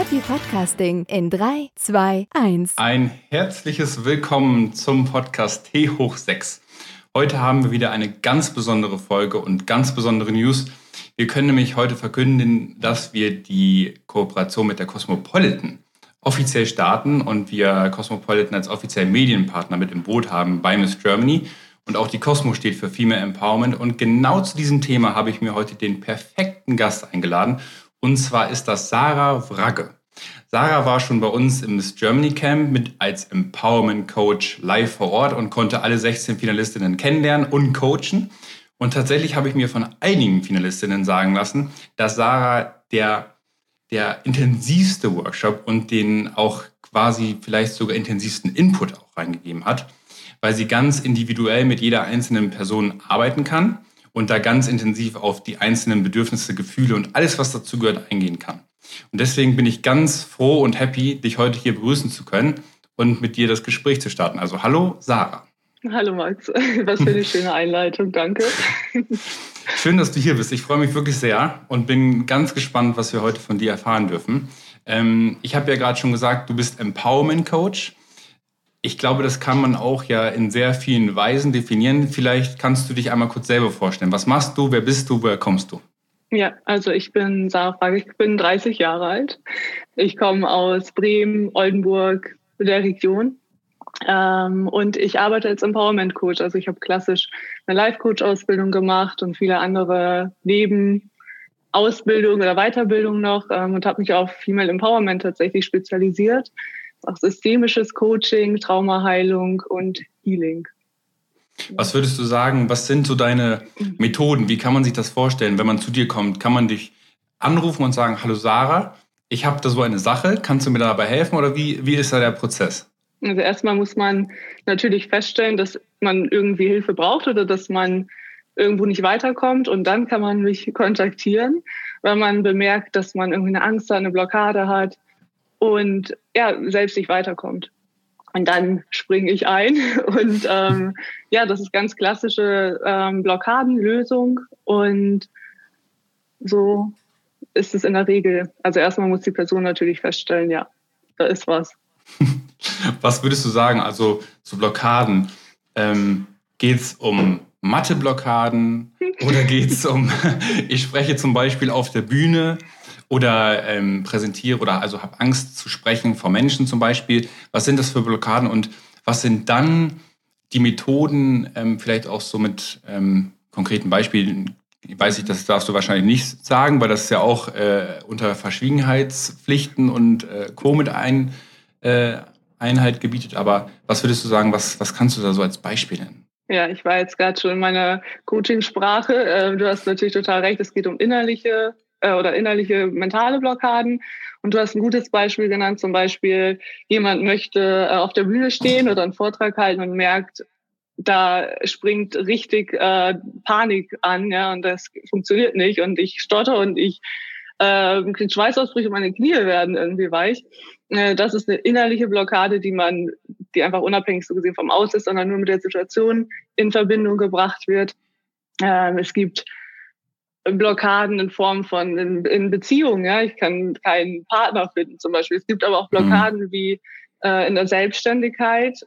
Happy Podcasting in 3, 2, 1. Ein herzliches Willkommen zum Podcast T hoch 6. Heute haben wir wieder eine ganz besondere Folge und ganz besondere News. Wir können nämlich heute verkünden, dass wir die Kooperation mit der Cosmopolitan offiziell starten und wir Cosmopolitan als offiziellen Medienpartner mit im Boot haben bei Miss Germany. Und auch die Cosmo steht für Female Empowerment. Und genau zu diesem Thema habe ich mir heute den perfekten Gast eingeladen. Und zwar ist das Sarah Wragge. Sarah war schon bei uns im Miss Germany Camp mit als Empowerment Coach live vor Ort und konnte alle 16 Finalistinnen kennenlernen und coachen. Und tatsächlich habe ich mir von einigen Finalistinnen sagen lassen, dass Sarah der, der intensivste Workshop und den auch quasi vielleicht sogar intensivsten Input auch reingegeben hat, weil sie ganz individuell mit jeder einzelnen Person arbeiten kann und da ganz intensiv auf die einzelnen Bedürfnisse, Gefühle und alles, was dazu gehört, eingehen kann. Und deswegen bin ich ganz froh und happy, dich heute hier begrüßen zu können und mit dir das Gespräch zu starten. Also hallo Sarah. Hallo Max, was für eine schöne Einleitung, danke. Schön, dass du hier bist. Ich freue mich wirklich sehr und bin ganz gespannt, was wir heute von dir erfahren dürfen. Ähm, ich habe ja gerade schon gesagt, du bist Empowerment Coach. Ich glaube, das kann man auch ja in sehr vielen Weisen definieren. Vielleicht kannst du dich einmal kurz selber vorstellen. Was machst du? Wer bist du? Woher kommst du? Ja, also ich bin Sarah Frage, ich bin 30 Jahre alt. Ich komme aus Bremen, Oldenburg, der Region. Ähm, und ich arbeite als Empowerment Coach. Also ich habe klassisch eine Life Coach Ausbildung gemacht und viele andere Nebenausbildung oder Weiterbildung noch ähm, und habe mich auf Female Empowerment tatsächlich spezialisiert auch systemisches Coaching, Traumaheilung und Healing. Was würdest du sagen, was sind so deine Methoden? Wie kann man sich das vorstellen, wenn man zu dir kommt? Kann man dich anrufen und sagen, hallo Sarah, ich habe da so eine Sache, kannst du mir dabei helfen oder wie, wie ist da der Prozess? Also erstmal muss man natürlich feststellen, dass man irgendwie Hilfe braucht oder dass man irgendwo nicht weiterkommt und dann kann man mich kontaktieren, wenn man bemerkt, dass man irgendwie eine Angst hat, eine Blockade hat, und ja, selbst nicht weiterkommt. Und dann springe ich ein und ähm, ja, das ist ganz klassische ähm, Blockadenlösung und so ist es in der Regel. Also erstmal muss die Person natürlich feststellen, ja, da ist was. Was würdest du sagen? Also zu Blockaden, ähm, geht es um Matheblockaden oder geht es um, ich spreche zum Beispiel auf der Bühne oder ähm, präsentiere oder also habe Angst zu sprechen vor Menschen zum Beispiel. Was sind das für Blockaden und was sind dann die Methoden, ähm, vielleicht auch so mit ähm, konkreten Beispielen? Ich weiß nicht, das darfst du wahrscheinlich nicht sagen, weil das ist ja auch äh, unter Verschwiegenheitspflichten und äh, Co. mit ein, äh, Einheit gebietet. Aber was würdest du sagen, was, was kannst du da so als Beispiel nennen? Ja, ich war jetzt gerade schon in meiner Coachingsprache. Äh, du hast natürlich total recht, es geht um innerliche äh, oder innerliche mentale Blockaden. Und du hast ein gutes Beispiel genannt, zum Beispiel jemand möchte äh, auf der Bühne stehen oder einen Vortrag halten und merkt, da springt richtig äh, Panik an, ja, und das funktioniert nicht und ich stotter und ich äh, Schweißausbrüche, meine Knie werden irgendwie weich. Äh, das ist eine innerliche Blockade, die man, die einfach unabhängig so gesehen vom Aus ist, sondern nur mit der Situation in Verbindung gebracht wird. Äh, es gibt Blockaden in Form von in, in Beziehungen. Ja, ich kann keinen Partner finden zum Beispiel. Es gibt aber auch Blockaden mhm. wie äh, in der Selbstständigkeit,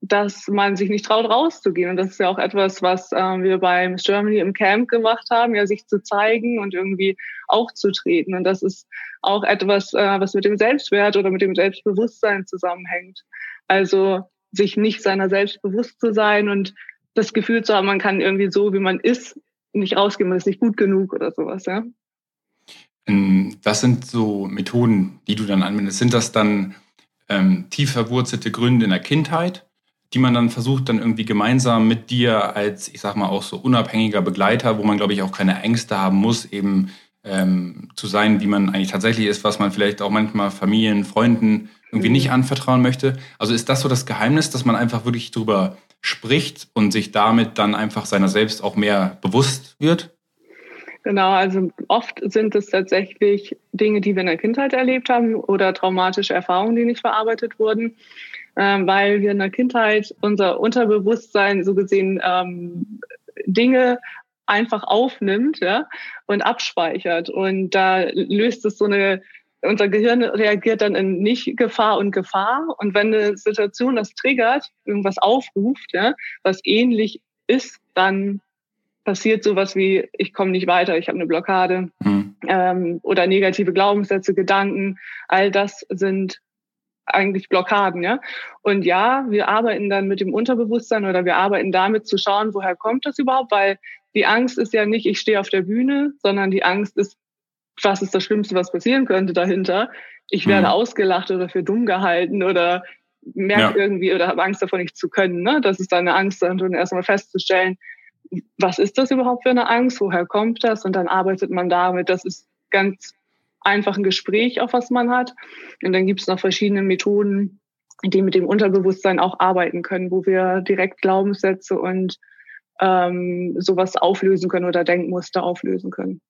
dass man sich nicht traut rauszugehen. Und das ist ja auch etwas, was äh, wir bei Miss Germany im Camp gemacht haben, ja, sich zu zeigen und irgendwie aufzutreten. Und das ist auch etwas, äh, was mit dem Selbstwert oder mit dem Selbstbewusstsein zusammenhängt. Also sich nicht seiner selbst bewusst zu sein und das Gefühl zu haben, man kann irgendwie so, wie man ist, nicht rausgehen, man ist nicht gut genug oder sowas, ja. Ähm, was sind so Methoden, die du dann anwendest? Sind das dann ähm, tief verwurzelte Gründe in der Kindheit, die man dann versucht, dann irgendwie gemeinsam mit dir als, ich sag mal, auch so unabhängiger Begleiter, wo man, glaube ich, auch keine Ängste haben muss, eben ähm, zu sein, wie man eigentlich tatsächlich ist, was man vielleicht auch manchmal Familien, Freunden irgendwie mhm. nicht anvertrauen möchte. Also ist das so das Geheimnis, dass man einfach wirklich drüber spricht und sich damit dann einfach seiner selbst auch mehr bewusst wird? Genau, also oft sind es tatsächlich Dinge, die wir in der Kindheit erlebt haben oder traumatische Erfahrungen, die nicht verarbeitet wurden, ähm, weil wir in der Kindheit unser Unterbewusstsein so gesehen ähm, Dinge einfach aufnimmt ja, und abspeichert. Und da löst es so eine, unser Gehirn reagiert dann in nicht Gefahr und Gefahr. Und wenn eine Situation das triggert, irgendwas aufruft, ja, was ähnlich ist, dann passiert sowas wie, ich komme nicht weiter, ich habe eine Blockade mhm. ähm, oder negative Glaubenssätze, Gedanken, all das sind eigentlich Blockaden, ja. Und ja, wir arbeiten dann mit dem Unterbewusstsein oder wir arbeiten damit zu schauen, woher kommt das überhaupt, weil die Angst ist ja nicht, ich stehe auf der Bühne, sondern die Angst ist, was ist das Schlimmste, was passieren könnte dahinter? Ich werde mhm. ausgelacht oder für dumm gehalten oder merke ja. irgendwie oder habe Angst davon nicht zu können. Ne? Das ist dann eine Angst, dann erstmal festzustellen, was ist das überhaupt für eine Angst? Woher kommt das? Und dann arbeitet man damit. Das ist ganz einfach ein Gespräch, auf was man hat. Und dann gibt es noch verschiedene Methoden, die mit dem Unterbewusstsein auch arbeiten können, wo wir direkt Glaubenssätze und ähm, sowas auflösen können oder Denkmuster auflösen können.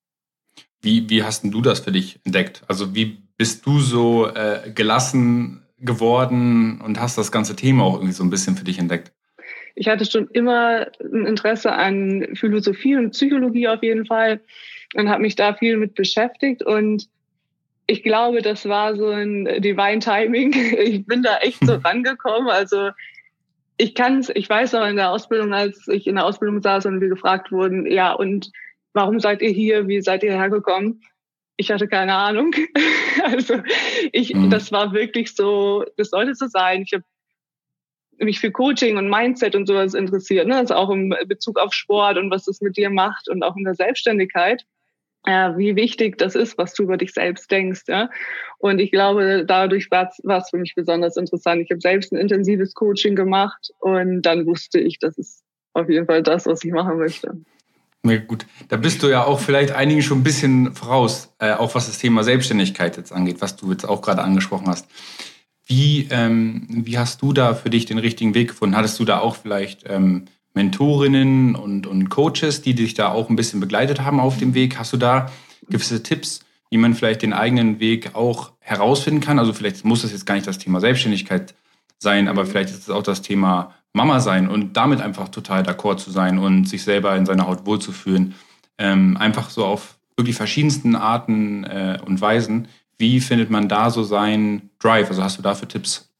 Wie, wie hast denn du das für dich entdeckt? Also wie bist du so äh, gelassen geworden und hast das ganze Thema auch irgendwie so ein bisschen für dich entdeckt? Ich hatte schon immer ein Interesse an Philosophie und Psychologie auf jeden Fall und habe mich da viel mit beschäftigt und ich glaube, das war so ein Divine Timing. Ich bin da echt so rangekommen. Also ich kann es, ich weiß noch in der Ausbildung, als ich in der Ausbildung saß und wir gefragt wurden, ja, und warum seid ihr hier? Wie seid ihr hergekommen? Ich hatte keine Ahnung. also ich, mhm. das war wirklich so, das sollte so sein. Ich habe mich für Coaching und Mindset und sowas interessiert, ne? also auch im Bezug auf Sport und was das mit dir macht und auch in der Selbstständigkeit äh, wie wichtig das ist, was du über dich selbst denkst. Ja? Und ich glaube, dadurch war es für mich besonders interessant. Ich habe selbst ein intensives Coaching gemacht und dann wusste ich, das ist auf jeden Fall das, was ich machen möchte. Ja, gut, da bist du ja auch vielleicht einigen schon ein bisschen voraus, äh, auch was das Thema Selbstständigkeit jetzt angeht, was du jetzt auch gerade angesprochen hast. Wie, ähm, wie hast du da für dich den richtigen Weg gefunden? Hattest du da auch vielleicht ähm, Mentorinnen und, und Coaches, die dich da auch ein bisschen begleitet haben auf dem Weg. Hast du da gewisse Tipps, wie man vielleicht den eigenen Weg auch herausfinden kann? Also vielleicht muss das jetzt gar nicht das Thema Selbstständigkeit sein, aber vielleicht ist es auch das Thema Mama sein und damit einfach total d'accord zu sein und sich selber in seiner Haut wohlzufühlen. Ähm, einfach so auf wirklich verschiedensten Arten äh, und Weisen. Wie findet man da so seinen Drive? Also hast du dafür Tipps?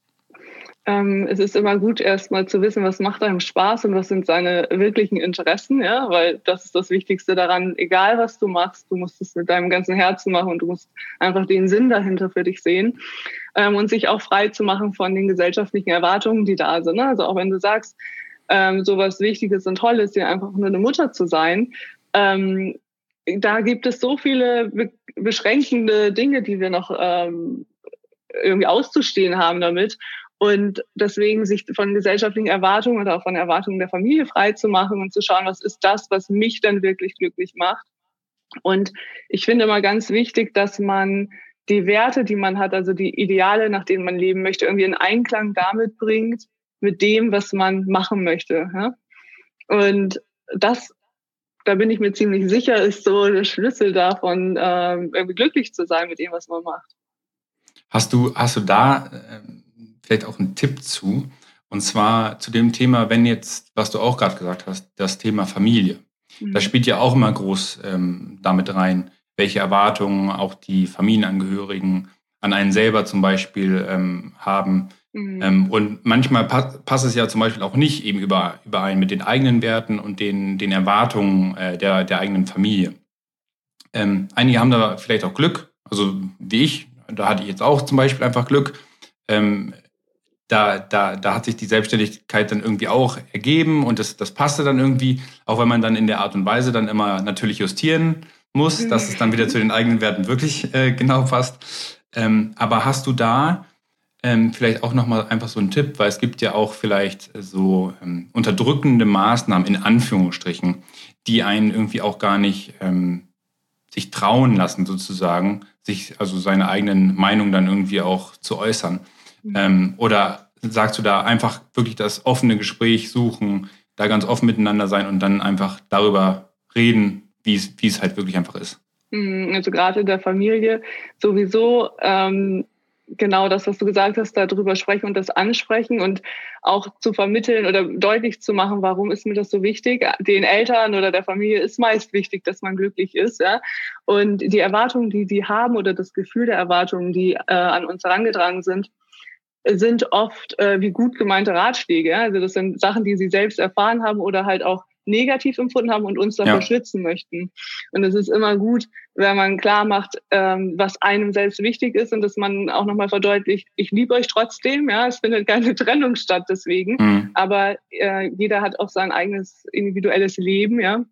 Ähm, es ist immer gut, erstmal zu wissen, was macht einem Spaß und was sind seine wirklichen Interessen, ja, weil das ist das Wichtigste daran. Egal, was du machst, du musst es mit deinem ganzen Herzen machen und du musst einfach den Sinn dahinter für dich sehen ähm, und sich auch frei zu machen von den gesellschaftlichen Erwartungen, die da sind. Ne? Also auch wenn du sagst, ähm, sowas Wichtiges und Tolles, dir einfach nur eine Mutter zu sein, ähm, da gibt es so viele be beschränkende Dinge, die wir noch ähm, irgendwie auszustehen haben damit. Und deswegen sich von gesellschaftlichen Erwartungen oder auch von Erwartungen der Familie frei zu machen und zu schauen, was ist das, was mich dann wirklich glücklich macht. Und ich finde immer ganz wichtig, dass man die Werte, die man hat, also die Ideale, nach denen man leben möchte, irgendwie in Einklang damit bringt, mit dem, was man machen möchte. Ja? Und das, da bin ich mir ziemlich sicher, ist so der Schlüssel davon, ähm, irgendwie glücklich zu sein mit dem, was man macht. Hast du, hast du da ähm vielleicht auch einen Tipp zu. Und zwar zu dem Thema, wenn jetzt, was du auch gerade gesagt hast, das Thema Familie. Mhm. Das spielt ja auch immer groß ähm, damit rein, welche Erwartungen auch die Familienangehörigen an einen selber zum Beispiel ähm, haben. Mhm. Ähm, und manchmal pa passt es ja zum Beispiel auch nicht eben über, überein mit den eigenen Werten und den, den Erwartungen äh, der, der eigenen Familie. Ähm, einige haben da vielleicht auch Glück, also wie ich, da hatte ich jetzt auch zum Beispiel einfach Glück. Ähm, da, da, da hat sich die Selbstständigkeit dann irgendwie auch ergeben und das, das passte dann irgendwie, auch wenn man dann in der Art und Weise dann immer natürlich justieren muss, mhm. dass es dann wieder zu den eigenen Werten wirklich äh, genau passt. Ähm, aber hast du da ähm, vielleicht auch nochmal einfach so einen Tipp, weil es gibt ja auch vielleicht so ähm, unterdrückende Maßnahmen in Anführungsstrichen, die einen irgendwie auch gar nicht ähm, sich trauen lassen, sozusagen, sich also seine eigenen Meinungen dann irgendwie auch zu äußern? Mhm. Ähm, oder sagst du da einfach wirklich das offene Gespräch suchen, da ganz offen miteinander sein und dann einfach darüber reden, wie es, wie es halt wirklich einfach ist? Mhm, also gerade in der Familie sowieso ähm, genau das, was du gesagt hast, darüber sprechen und das ansprechen und auch zu vermitteln oder deutlich zu machen, warum ist mir das so wichtig. Den Eltern oder der Familie ist meist wichtig, dass man glücklich ist. Ja? Und die Erwartungen, die sie haben oder das Gefühl der Erwartungen, die äh, an uns herangetragen sind, sind oft äh, wie gut gemeinte Ratschläge. Ja? Also das sind Sachen, die sie selbst erfahren haben oder halt auch negativ empfunden haben und uns davor ja. schützen möchten. Und es ist immer gut, wenn man klar macht, ähm, was einem selbst wichtig ist und dass man auch nochmal verdeutlicht, ich liebe euch trotzdem, ja, es findet keine Trennung statt deswegen, mhm. aber äh, jeder hat auch sein eigenes individuelles Leben, ja.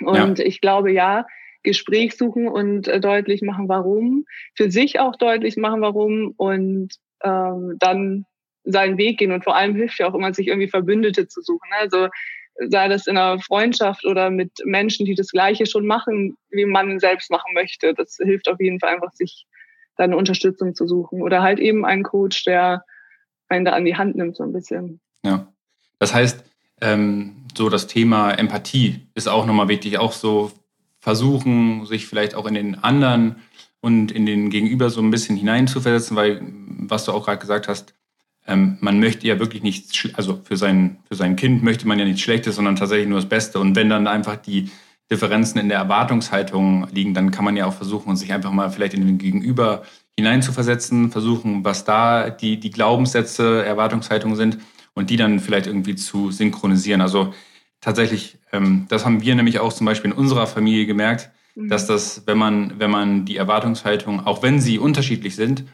Und ja. ich glaube, ja, Gespräch suchen und äh, deutlich machen, warum, für sich auch deutlich machen, warum und ähm, dann seinen Weg gehen. Und vor allem hilft ja auch immer, sich irgendwie Verbündete zu suchen. Also sei das in einer Freundschaft oder mit Menschen, die das Gleiche schon machen, wie man selbst machen möchte. Das hilft auf jeden Fall einfach, sich da eine Unterstützung zu suchen. Oder halt eben einen Coach, der einen da an die Hand nimmt, so ein bisschen. Ja. Das heißt, ähm, so das Thema Empathie ist auch nochmal wichtig, auch so versuchen, sich vielleicht auch in den anderen und in den Gegenüber so ein bisschen hineinzuversetzen, weil, was du auch gerade gesagt hast, ähm, man möchte ja wirklich nichts, also für sein, für sein Kind möchte man ja nichts Schlechtes, sondern tatsächlich nur das Beste. Und wenn dann einfach die Differenzen in der Erwartungshaltung liegen, dann kann man ja auch versuchen, sich einfach mal vielleicht in den Gegenüber hineinzuversetzen, versuchen, was da die, die Glaubenssätze, Erwartungshaltungen sind und die dann vielleicht irgendwie zu synchronisieren. Also tatsächlich, ähm, das haben wir nämlich auch zum Beispiel in unserer Familie gemerkt, mhm. dass das, wenn man, wenn man die Erwartungshaltung, auch wenn sie unterschiedlich sind,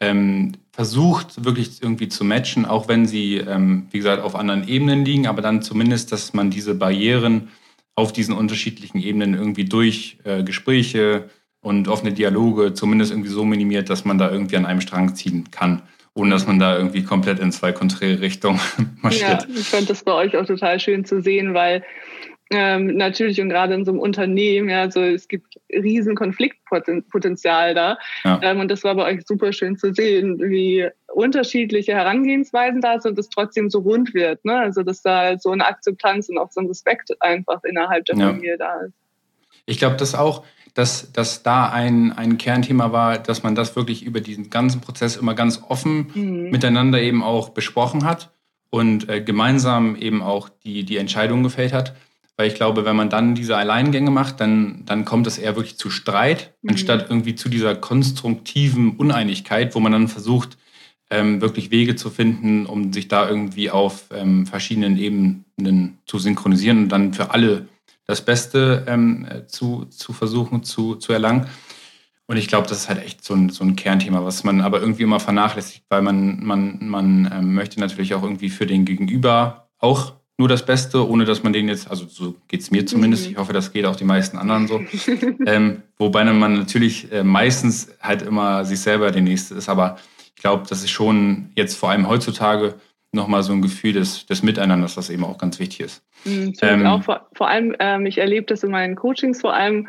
ähm, versucht wirklich irgendwie zu matchen, auch wenn sie, ähm, wie gesagt, auf anderen Ebenen liegen, aber dann zumindest, dass man diese Barrieren auf diesen unterschiedlichen Ebenen irgendwie durch äh, Gespräche und offene Dialoge zumindest irgendwie so minimiert, dass man da irgendwie an einem Strang ziehen kann, ohne dass man da irgendwie komplett in zwei konträre Richtungen marschiert. Ja, ich fand das bei euch auch total schön zu sehen, weil ähm, natürlich und gerade in so einem Unternehmen, ja, so es gibt riesen Konfliktpotenzial da. Ja. Ähm, und das war bei euch super schön zu sehen, wie unterschiedliche Herangehensweisen da sind und es trotzdem so rund wird. Ne? Also dass da so eine Akzeptanz und auch so ein Respekt einfach innerhalb der ja. Familie da ist. Ich glaube, dass auch, dass, dass da ein, ein Kernthema war, dass man das wirklich über diesen ganzen Prozess immer ganz offen mhm. miteinander eben auch besprochen hat und äh, gemeinsam eben auch die, die Entscheidung gefällt hat. Weil ich glaube, wenn man dann diese Alleingänge macht, dann, dann kommt es eher wirklich zu Streit, mhm. anstatt irgendwie zu dieser konstruktiven Uneinigkeit, wo man dann versucht, ähm, wirklich Wege zu finden, um sich da irgendwie auf ähm, verschiedenen Ebenen zu synchronisieren und dann für alle das Beste ähm, zu, zu versuchen zu, zu erlangen. Und ich glaube, das ist halt echt so ein, so ein Kernthema, was man aber irgendwie immer vernachlässigt, weil man, man, man ähm, möchte natürlich auch irgendwie für den Gegenüber auch nur das Beste, ohne dass man den jetzt, also so geht es mir zumindest, mhm. ich hoffe, das geht auch die meisten anderen so. ähm, wobei man natürlich äh, meistens halt immer sich selber der Nächste ist, aber ich glaube, das ist schon jetzt vor allem heutzutage nochmal so ein Gefühl des, des Miteinanders, was eben auch ganz wichtig ist. Mhm, ähm, auch vor, vor allem, ähm, ich erlebe das in meinen Coachings vor allem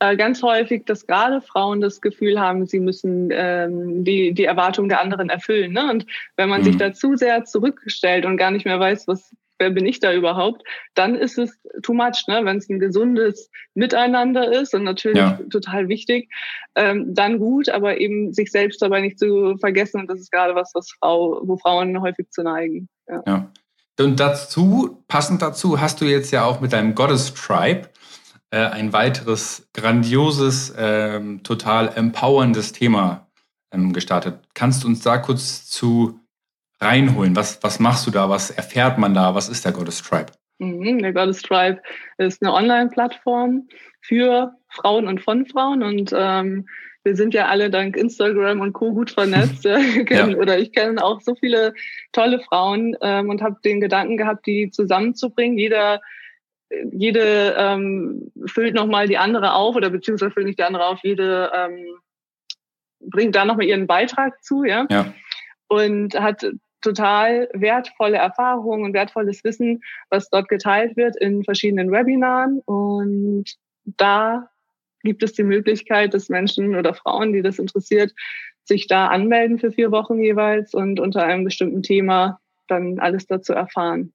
äh, ganz häufig, dass gerade Frauen das Gefühl haben, sie müssen ähm, die, die Erwartungen der anderen erfüllen. Ne? Und wenn man sich mhm. da zu sehr zurückstellt und gar nicht mehr weiß, was wer bin ich da überhaupt, dann ist es too much, ne? wenn es ein gesundes Miteinander ist und natürlich ja. total wichtig, ähm, dann gut, aber eben sich selbst dabei nicht zu vergessen und das ist gerade was, was Frau, wo Frauen häufig zu neigen. Ja. ja. Und dazu, passend dazu, hast du jetzt ja auch mit deinem Goddess Tribe äh, ein weiteres grandioses, ähm, total empowerndes Thema ähm, gestartet. Kannst du uns da kurz zu reinholen? Was, was machst du da? Was erfährt man da? Was ist der Goddess Tribe? Mhm, der Goddess Tribe ist eine Online-Plattform für Frauen und von Frauen und ähm, wir sind ja alle dank Instagram und Co. gut vernetzt. ja. Oder ich kenne auch so viele tolle Frauen ähm, und habe den Gedanken gehabt, die zusammenzubringen. Jeder, jede ähm, füllt nochmal die andere auf oder beziehungsweise füllt nicht die andere auf, jede ähm, bringt da nochmal ihren Beitrag zu, ja. ja. Und hat total wertvolle Erfahrungen und wertvolles Wissen, was dort geteilt wird in verschiedenen Webinaren. Und da gibt es die Möglichkeit, dass Menschen oder Frauen, die das interessiert, sich da anmelden für vier Wochen jeweils und unter einem bestimmten Thema dann alles dazu erfahren.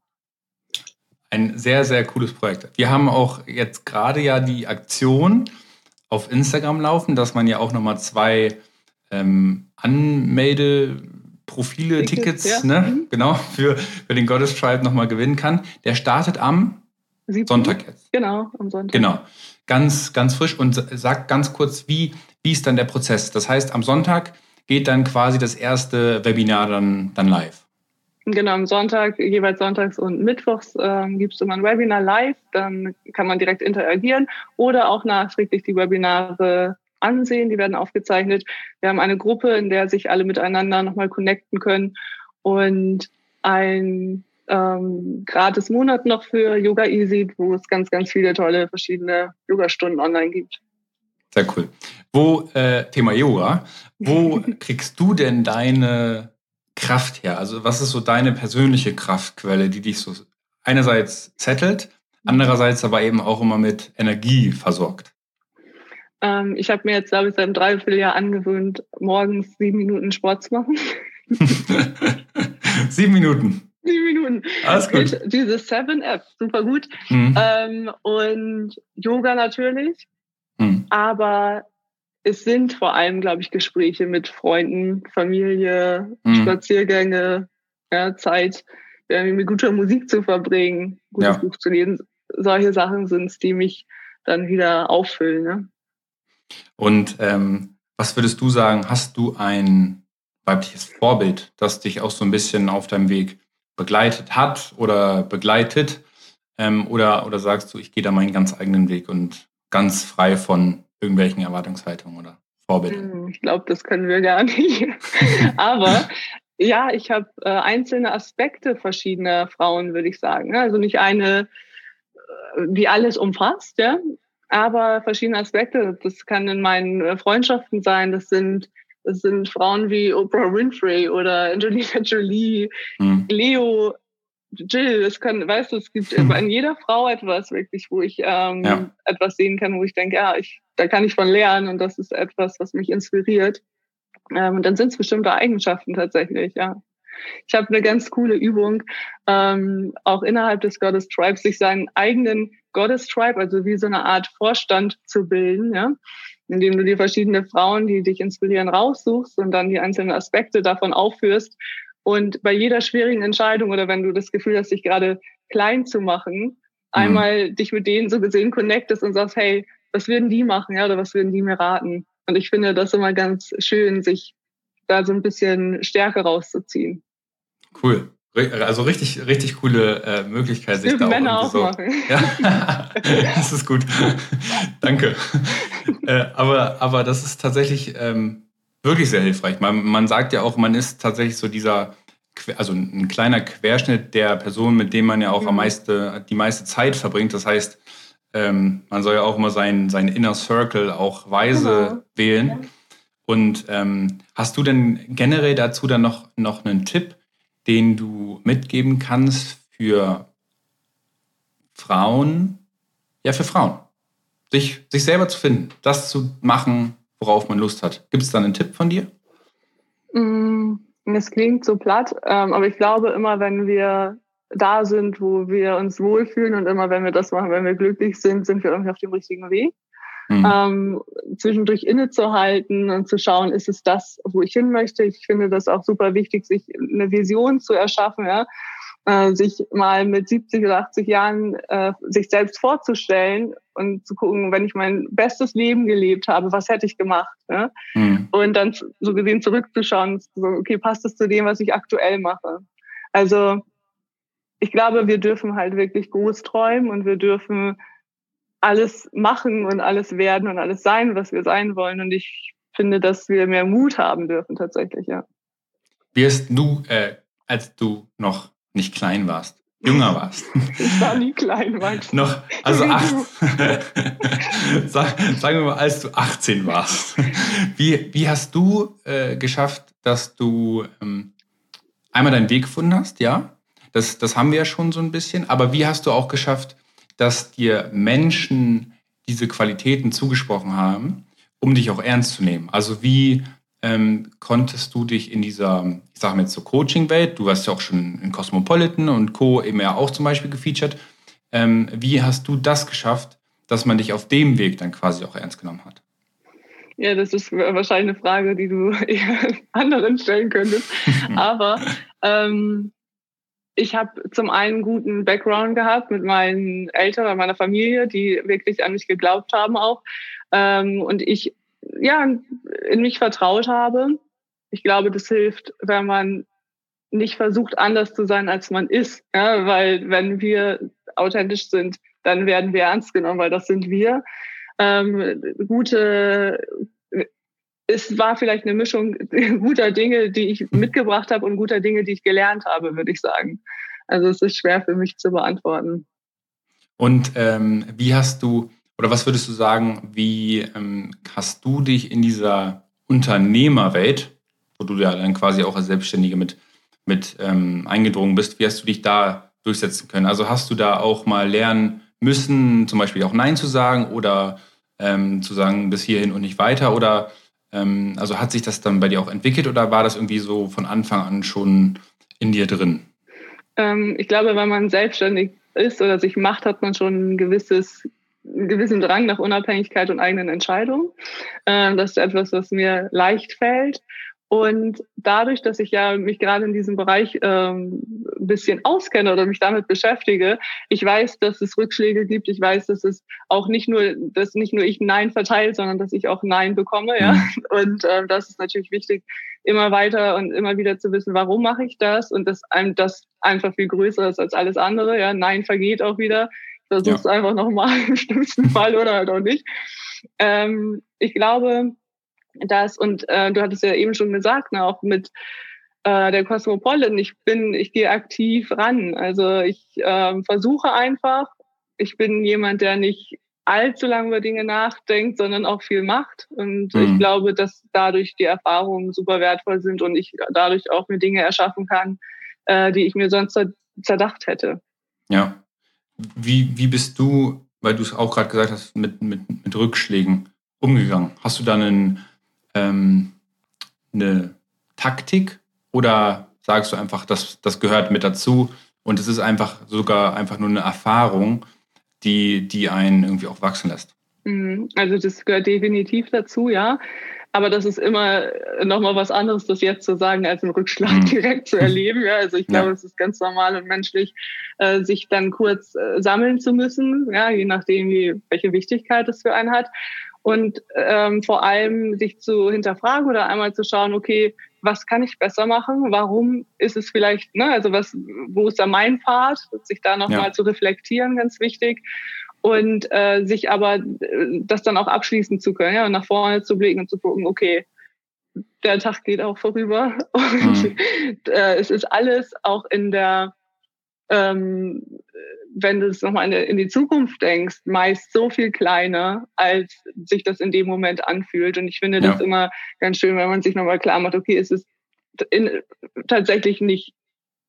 Ein sehr, sehr cooles Projekt. Wir haben auch jetzt gerade ja die Aktion auf Instagram laufen, dass man ja auch nochmal zwei ähm, Anmeldeprofile, Tickets, Tickets ja. ne? Mhm. genau, für, für den Goddess Tribe nochmal gewinnen kann. Der startet am 7. Sonntag jetzt. Genau, am Sonntag. Genau. Ganz, ganz frisch und sagt ganz kurz, wie, wie ist dann der Prozess? Das heißt, am Sonntag geht dann quasi das erste Webinar dann, dann live. Genau, am Sonntag, jeweils sonntags und mittwochs äh, gibt es immer ein Webinar live, dann kann man direkt interagieren oder auch nachträglich die Webinare ansehen, die werden aufgezeichnet. Wir haben eine Gruppe, in der sich alle miteinander nochmal connecten können und ein ähm, gratis Monat noch für Yoga Easy, wo es ganz, ganz viele tolle verschiedene Yoga-Stunden online gibt. Sehr cool. Wo, äh, Thema Yoga, wo kriegst du denn deine Kraft her? Also was ist so deine persönliche Kraftquelle, die dich so einerseits zettelt, andererseits aber eben auch immer mit Energie versorgt? Ähm, ich habe mir jetzt, glaube ich, seit einem Dreivierteljahr angewöhnt, morgens sieben Minuten Sport zu machen. sieben Minuten? Sieben Minuten. Alles gut. Diese Seven App, super gut. Mhm. Ähm, und Yoga natürlich. Mhm. Aber es sind vor allem, glaube ich, Gespräche mit Freunden, Familie, mhm. Spaziergänge, ja, Zeit, mit guter Musik zu verbringen, gutes ja. Buch zu lesen. Solche Sachen sind es, die mich dann wieder auffüllen. Ne? Und ähm, was würdest du sagen, hast du ein weibliches Vorbild, das dich auch so ein bisschen auf deinem Weg begleitet hat oder begleitet? Ähm, oder, oder sagst du, ich gehe da meinen ganz eigenen Weg und ganz frei von irgendwelchen Erwartungshaltungen oder Vorbildern? Hm, ich glaube, das können wir gar nicht. Aber ja, ich habe äh, einzelne Aspekte verschiedener Frauen, würde ich sagen. Also nicht eine, äh, die alles umfasst, ja, aber verschiedene Aspekte. Das kann in meinen äh, Freundschaften sein. Das sind das sind Frauen wie Oprah Winfrey oder Angelina Jolie, hm. Leo Jill, es kann, weißt du, es gibt hm. in jeder Frau etwas wirklich, wo ich ähm, ja. etwas sehen kann, wo ich denke, ja, ich, da kann ich von lernen und das ist etwas, was mich inspiriert. Ähm, und dann sind es bestimmte Eigenschaften tatsächlich, ja. Ich habe eine ganz coole Übung, ähm, auch innerhalb des Goddess Tribes, sich seinen eigenen Goddess Tribe, also wie so eine Art Vorstand zu bilden, ja, indem du dir verschiedene Frauen, die dich inspirieren, raussuchst und dann die einzelnen Aspekte davon aufführst und bei jeder schwierigen Entscheidung oder wenn du das Gefühl hast, dich gerade klein zu machen, mhm. einmal dich mit denen so gesehen connectest und sagst, hey, was würden die machen, ja, oder was würden die mir raten? Und ich finde das immer ganz schön, sich da so ein bisschen Stärke rauszuziehen. Cool. Also richtig, richtig coole äh, Möglichkeit, sich da Männer auch so, machen. Ja, das ist gut. Danke. Äh, aber, aber das ist tatsächlich ähm, wirklich sehr hilfreich. Man, man sagt ja auch, man ist tatsächlich so dieser, also ein kleiner Querschnitt der Personen, mit denen man ja auch mhm. am meiste, die meiste Zeit verbringt. Das heißt, ähm, man soll ja auch immer seinen, seinen Inner Circle auch weise genau. wählen. Ja. Und ähm, hast du denn generell dazu dann noch, noch einen Tipp, den du mitgeben kannst für Frauen, ja, für Frauen, sich, sich selber zu finden, das zu machen, worauf man Lust hat. Gibt es da einen Tipp von dir? Mm, es klingt so platt, ähm, aber ich glaube immer, wenn wir da sind, wo wir uns wohlfühlen und immer, wenn wir das machen, wenn wir glücklich sind, sind wir irgendwie auf dem richtigen Weg. Mhm. Ähm, zwischendurch innezuhalten und zu schauen, ist es das, wo ich hin möchte. Ich finde das auch super wichtig, sich eine Vision zu erschaffen, ja? äh, sich mal mit 70 oder 80 Jahren äh, sich selbst vorzustellen und zu gucken, wenn ich mein bestes Leben gelebt habe, was hätte ich gemacht? Ne? Mhm. Und dann so gesehen zurückzuschauen, so, okay, passt das zu dem, was ich aktuell mache? Also ich glaube, wir dürfen halt wirklich groß träumen und wir dürfen alles machen und alles werden und alles sein, was wir sein wollen. Und ich finde, dass wir mehr Mut haben dürfen tatsächlich, ja. Wirst du, äh, als du noch nicht klein warst, jünger warst. Ich war nie klein, Max. noch, also acht, Sag, sagen wir mal, als du 18 warst. Wie, wie hast du äh, geschafft, dass du ähm, einmal deinen Weg gefunden hast, ja? Das, das haben wir ja schon so ein bisschen. Aber wie hast du auch geschafft, dass dir Menschen diese Qualitäten zugesprochen haben, um dich auch ernst zu nehmen? Also wie ähm, konntest du dich in dieser, ich sage mal jetzt so Coaching-Welt, du warst ja auch schon in Cosmopolitan und Co. eben ja auch zum Beispiel gefeatured, ähm, wie hast du das geschafft, dass man dich auf dem Weg dann quasi auch ernst genommen hat? Ja, das ist wahrscheinlich eine Frage, die du anderen stellen könntest. Aber ähm, ich habe zum einen guten Background gehabt mit meinen Eltern und meiner Familie, die wirklich an mich geglaubt haben auch. Ähm, und ich ja in mich vertraut habe. Ich glaube, das hilft, wenn man nicht versucht, anders zu sein, als man ist. Ja, weil wenn wir authentisch sind, dann werden wir ernst genommen, weil das sind wir. Ähm, gute, es war vielleicht eine Mischung guter Dinge, die ich mitgebracht habe und guter Dinge, die ich gelernt habe, würde ich sagen. Also es ist schwer für mich zu beantworten. Und ähm, wie hast du, oder was würdest du sagen, wie ähm, hast du dich in dieser Unternehmerwelt, wo du ja dann quasi auch als Selbstständige mit, mit ähm, eingedrungen bist, wie hast du dich da durchsetzen können? Also hast du da auch mal lernen müssen, zum Beispiel auch Nein zu sagen oder ähm, zu sagen bis hierhin und nicht weiter? Oder ähm, also hat sich das dann bei dir auch entwickelt oder war das irgendwie so von Anfang an schon in dir drin? Ähm, ich glaube, wenn man selbstständig ist oder sich macht, hat man schon ein gewisses einen gewissen Drang nach Unabhängigkeit und eigenen Entscheidungen. Ähm, das ist etwas, was mir leicht fällt. Und dadurch, dass ich ja mich gerade in diesem Bereich ähm, ein bisschen auskenne oder mich damit beschäftige, ich weiß, dass es Rückschläge gibt. Ich weiß, dass es auch nicht nur, dass nicht nur ich Nein verteile, sondern dass ich auch Nein bekomme. Ja, mhm. und äh, das ist natürlich wichtig, immer weiter und immer wieder zu wissen, warum mache ich das und dass einem das einfach viel größer ist als alles andere. Ja, Nein vergeht auch wieder. Versuch's ja. einfach nochmal im schlimmsten Fall oder halt auch nicht. Ähm, ich glaube, das und äh, du hattest ja eben schon gesagt, ne, auch mit äh, der Cosmopolitan, ich bin, ich gehe aktiv ran. Also ich äh, versuche einfach, ich bin jemand, der nicht allzu lange über Dinge nachdenkt, sondern auch viel macht. Und mhm. ich glaube, dass dadurch die Erfahrungen super wertvoll sind und ich dadurch auch mir Dinge erschaffen kann, äh, die ich mir sonst zerdacht hätte. Ja. Wie, wie bist du, weil du es auch gerade gesagt hast, mit, mit, mit Rückschlägen umgegangen? Hast du da einen ähm, eine Taktik oder sagst du einfach, das, das gehört mit dazu und es ist einfach sogar einfach nur eine Erfahrung, die, die einen irgendwie auch wachsen lässt? Mhm. Also das gehört definitiv dazu, ja. Aber das ist immer nochmal was anderes, das jetzt zu sagen, als einen Rückschlag mhm. direkt zu erleben. Ja, also ich glaube, ja. es ist ganz normal und menschlich, äh, sich dann kurz äh, sammeln zu müssen, ja, je nachdem, wie, welche Wichtigkeit es für einen hat und ähm, vor allem sich zu hinterfragen oder einmal zu schauen, okay, was kann ich besser machen? Warum ist es vielleicht, ne, also was, wo ist da mein Pfad? Sich da nochmal ja. zu reflektieren, ganz wichtig. Und äh, sich aber das dann auch abschließen zu können, ja, und nach vorne zu blicken und zu gucken, okay, der Tag geht auch vorüber. Und mhm. äh, es ist alles auch in der ähm, wenn du es nochmal in, in die Zukunft denkst, meist so viel kleiner, als sich das in dem Moment anfühlt. Und ich finde ja. das immer ganz schön, wenn man sich nochmal klar macht, okay, es ist in, tatsächlich nicht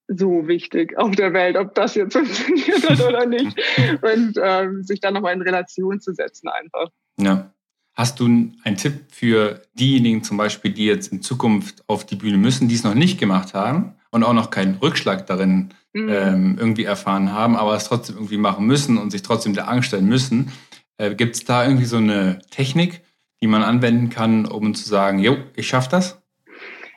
so wichtig auf der Welt, ob das jetzt funktioniert hat oder nicht. Und ähm, sich dann nochmal in Relation zu setzen einfach. Ja. Hast du einen Tipp für diejenigen zum Beispiel, die jetzt in Zukunft auf die Bühne müssen, die es noch nicht gemacht haben und auch noch keinen Rückschlag darin mhm. ähm, irgendwie erfahren haben, aber es trotzdem irgendwie machen müssen und sich trotzdem der Angst stellen müssen. Äh, Gibt es da irgendwie so eine Technik, die man anwenden kann, um zu sagen, jo, ich schaffe das?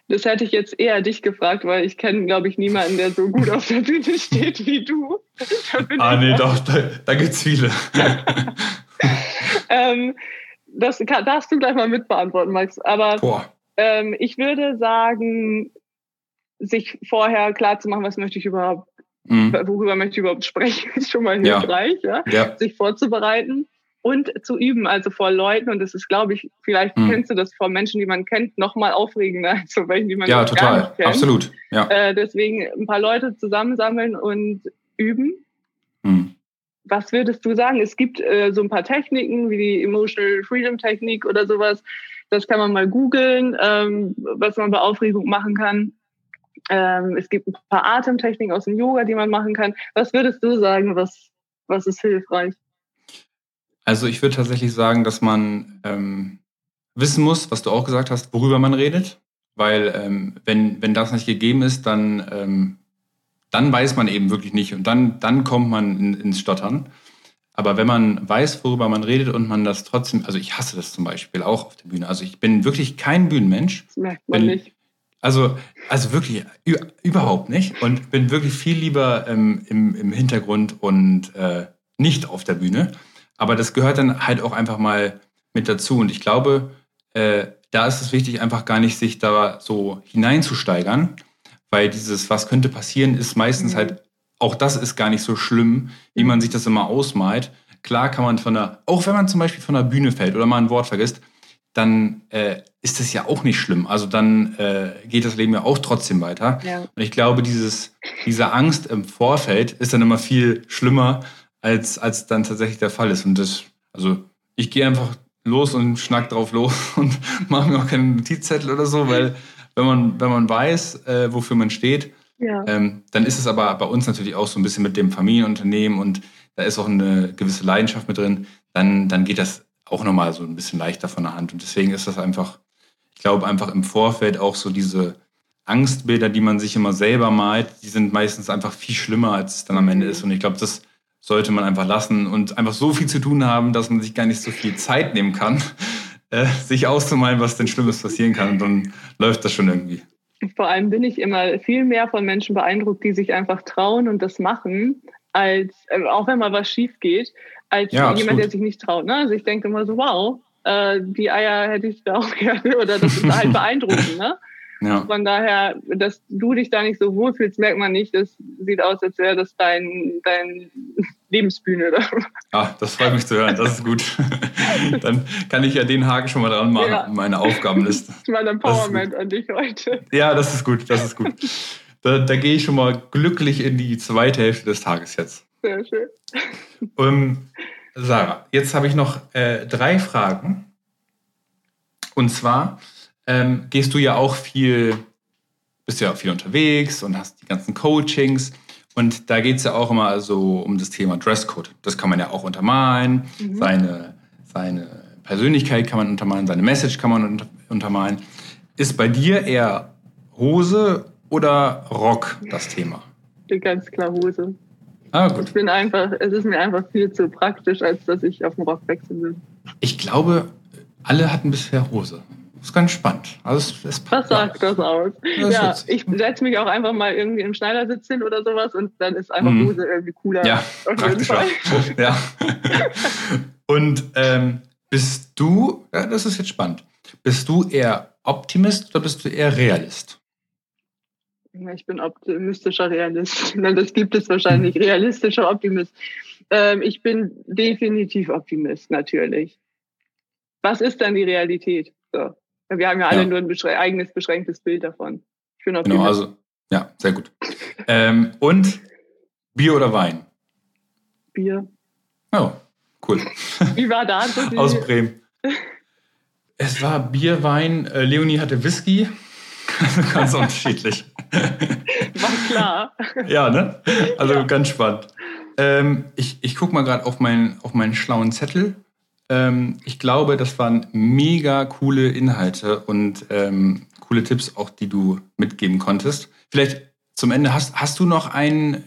Das hätte ich jetzt eher dich gefragt, weil ich kenne, glaube ich, niemanden, der so gut auf der Bühne steht wie du. ah, nee, doch, da, da gibt es viele. ähm, das kann, darfst du gleich mal mitbeantworten, Max. Aber ähm, ich würde sagen, sich vorher klar zu machen, was möchte ich überhaupt, mhm. worüber möchte ich überhaupt sprechen, ist schon mal hilfreich, ja. ja. ja. Sich vorzubereiten und zu üben, also vor Leuten. Und das ist, glaube ich, vielleicht mhm. kennst du das vor Menschen, die man kennt, noch mal aufregender als vor welchen, die man ja, total. gar nicht kennt. Absolut. Ja. Äh, deswegen ein paar Leute zusammensammeln und üben. Mhm. Was würdest du sagen? Es gibt äh, so ein paar Techniken wie die Emotional Freedom Technik oder sowas. Das kann man mal googeln, ähm, was man bei Aufregung machen kann. Ähm, es gibt ein paar Atemtechniken aus dem Yoga, die man machen kann. Was würdest du sagen, was, was ist hilfreich? Also ich würde tatsächlich sagen, dass man ähm, wissen muss, was du auch gesagt hast, worüber man redet. Weil ähm, wenn, wenn das nicht gegeben ist, dann, ähm, dann weiß man eben wirklich nicht und dann, dann kommt man in, ins Stottern. Aber wenn man weiß, worüber man redet und man das trotzdem, also ich hasse das zum Beispiel auch auf der Bühne. Also ich bin wirklich kein Bühnenmensch. Das merkt man Wenn- nicht. Also, also wirklich überhaupt nicht. Und bin wirklich viel lieber ähm, im, im Hintergrund und äh, nicht auf der Bühne. Aber das gehört dann halt auch einfach mal mit dazu. Und ich glaube, äh, da ist es wichtig, einfach gar nicht sich da so hineinzusteigern, weil dieses, was könnte passieren, ist meistens Mhm. halt, auch das ist gar nicht so schlimm, wie man sich das immer ausmalt. Klar kann man von der, auch wenn man zum Beispiel von der Bühne fällt oder mal ein Wort vergisst, dann äh, ist das ja auch nicht schlimm. Also dann äh, geht das Leben ja auch trotzdem weiter. Ja. Und ich glaube, dieses, diese Angst im Vorfeld ist dann immer viel schlimmer, als, als dann tatsächlich der Fall ist. Und das, also ich gehe einfach los und schnack drauf los und mache mir auch keinen Notizzettel oder so, weil wenn man, wenn man weiß, äh, wofür man steht, Ja. ähm, dann ist es aber bei uns natürlich auch so ein bisschen mit dem Familienunternehmen und da ist auch eine gewisse Leidenschaft mit drin, dann, dann geht das auch nochmal so ein bisschen leichter von der Hand. Und deswegen ist das einfach, ich glaube, einfach im Vorfeld auch so diese Angstbilder, die man sich immer selber malt, die sind meistens einfach viel schlimmer, als es dann am Ende ist. Und ich glaube, das sollte man einfach lassen und einfach so viel zu tun haben, dass man sich gar nicht so viel Zeit nehmen kann, äh, sich auszumalen, was denn Schlimmes passieren kann. Und dann läuft das schon irgendwie. Vor allem bin ich immer viel mehr von Menschen beeindruckt, die sich einfach trauen und das machen, als äh, auch wenn mal was schief geht, als Ja, jemand, der sich nicht traut. Ne? Also ich denke immer so, wow, äh, die Eier hätte ich da auch gerne oder das ist halt beeindruckend. Ne? Ja. Von daher, dass du dich da nicht so wohlfühlst, merkt man nicht. Das sieht aus, als wäre das dein, dein Lebensbühne. Ah, das freut mich zu hören, das ist gut. Dann kann ich ja den Haken schon mal dran machen, Ja. in meine Aufgabenliste. Das ist mein Empowerment an dich heute. Ja, das ist gut, das ist gut. Da, da gehe ich schon mal glücklich in die zweite Hälfte des Tages jetzt. Sehr schön. Ähm, Sarah, jetzt habe ich noch äh, drei Fragen. Und zwar ähm, gehst du ja auch viel, bist ja auch viel unterwegs und hast die ganzen Coachings. Und da geht es ja auch immer so um das Thema Dresscode. Das kann man ja auch untermalen. Mhm. Seine, seine Persönlichkeit kann man untermalen, seine Message kann man unter, untermalen. Ist bei dir eher Hose oder Rock das Thema? Ganz klar Hose. Ah, gut. Ich bin einfach, es ist mir einfach viel zu praktisch, als dass ich auf den Rock wechseln will. Ich glaube, alle hatten bisher Hose. Das ist ganz spannend. Also es, es Was sagt das aus? Ja, ich setze mich auch einfach mal irgendwie im Schneidersitz hin oder sowas und dann ist einfach Mhm. Hose irgendwie cooler. Ja, praktischer. Ja. Und ähm, bist du, ja, das ist jetzt spannend, bist du eher Optimist oder bist du eher Realist? Ich bin optimistischer Realist. Das gibt es wahrscheinlich. Realistischer Optimist. Ähm, ich bin definitiv Optimist, natürlich. Was ist dann die Realität? So. Wir haben ja alle Ja. nur ein beschrä eigenes beschränktes Bild davon. Ich bin Optimist. Genau, also, ja, sehr gut. Ähm, und Bier oder Wein? Bier. Oh, cool. Wie war da Aus Bremen. Es war Bier, Wein, äh, Leonie hatte Whisky. ganz unterschiedlich. War klar. Ja, ne? Also Ja. ganz spannend. Ähm, ich ich gucke mal gerade auf, meinen auf meinen schlauen Zettel. Ähm, ich glaube, das waren mega coole Inhalte und ähm, coole Tipps auch, die du mitgeben konntest. Vielleicht zum Ende, hast, hast du noch einen äh,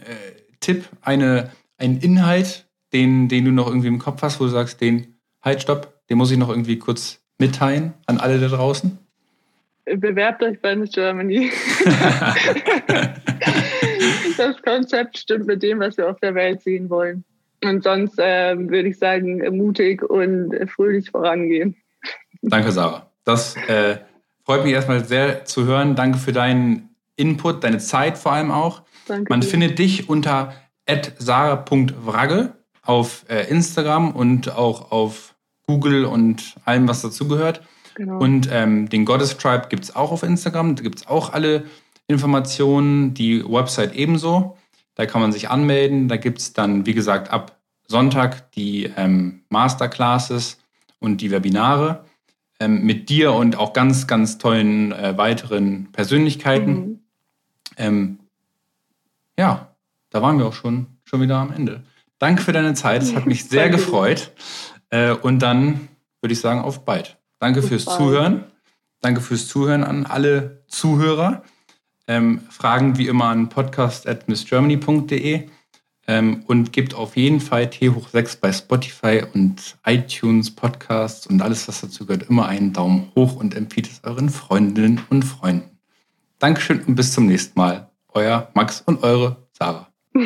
Tipp, eine, einen Inhalt, den, den du noch irgendwie im Kopf hast, wo du sagst, den, halt, stopp, den muss ich noch irgendwie kurz mitteilen an alle da draußen? Bewerbt euch bei Miss Germany. das Konzept stimmt mit dem, was wir auf der Welt sehen wollen. Und sonst ähm, würde ich sagen, mutig und fröhlich vorangehen. Danke, Sarah. Das äh, freut mich erstmal sehr zu hören. Danke für deinen Input, deine Zeit vor allem auch. Danke. Man dir. findet dich unter sarah.wragge auf äh, Instagram und auch auf Google und allem, was dazugehört. genau. Und ähm, den Goddess Tribe gibt es auch auf Instagram. Da gibt es auch alle Informationen, die Website ebenso. Da kann man sich anmelden. Da gibt es dann, wie gesagt, ab Sonntag die ähm, Masterclasses und die Webinare ähm, mit dir und auch ganz, ganz tollen äh, weiteren Persönlichkeiten. Mhm. Ähm, ja, da waren wir auch schon, schon wieder am Ende. Danke für deine Zeit. Es hat mich sehr Danke. gefreut. Äh, und dann würde ich sagen, auf bald. Danke Bis fürs bald. Zuhören. Danke fürs Zuhören an alle Zuhörer. Ähm, Fragen wie immer an podcast.missgermany.de ähm, und gebt auf jeden Fall T hoch 6 bei Spotify und iTunes, Podcasts und alles, was dazu gehört, immer einen Daumen hoch und empfiehlt es euren Freundinnen und Freunden. Dankeschön und bis zum nächsten Mal. Euer Max und eure Sarah.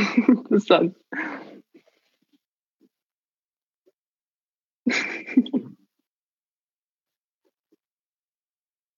bis dann.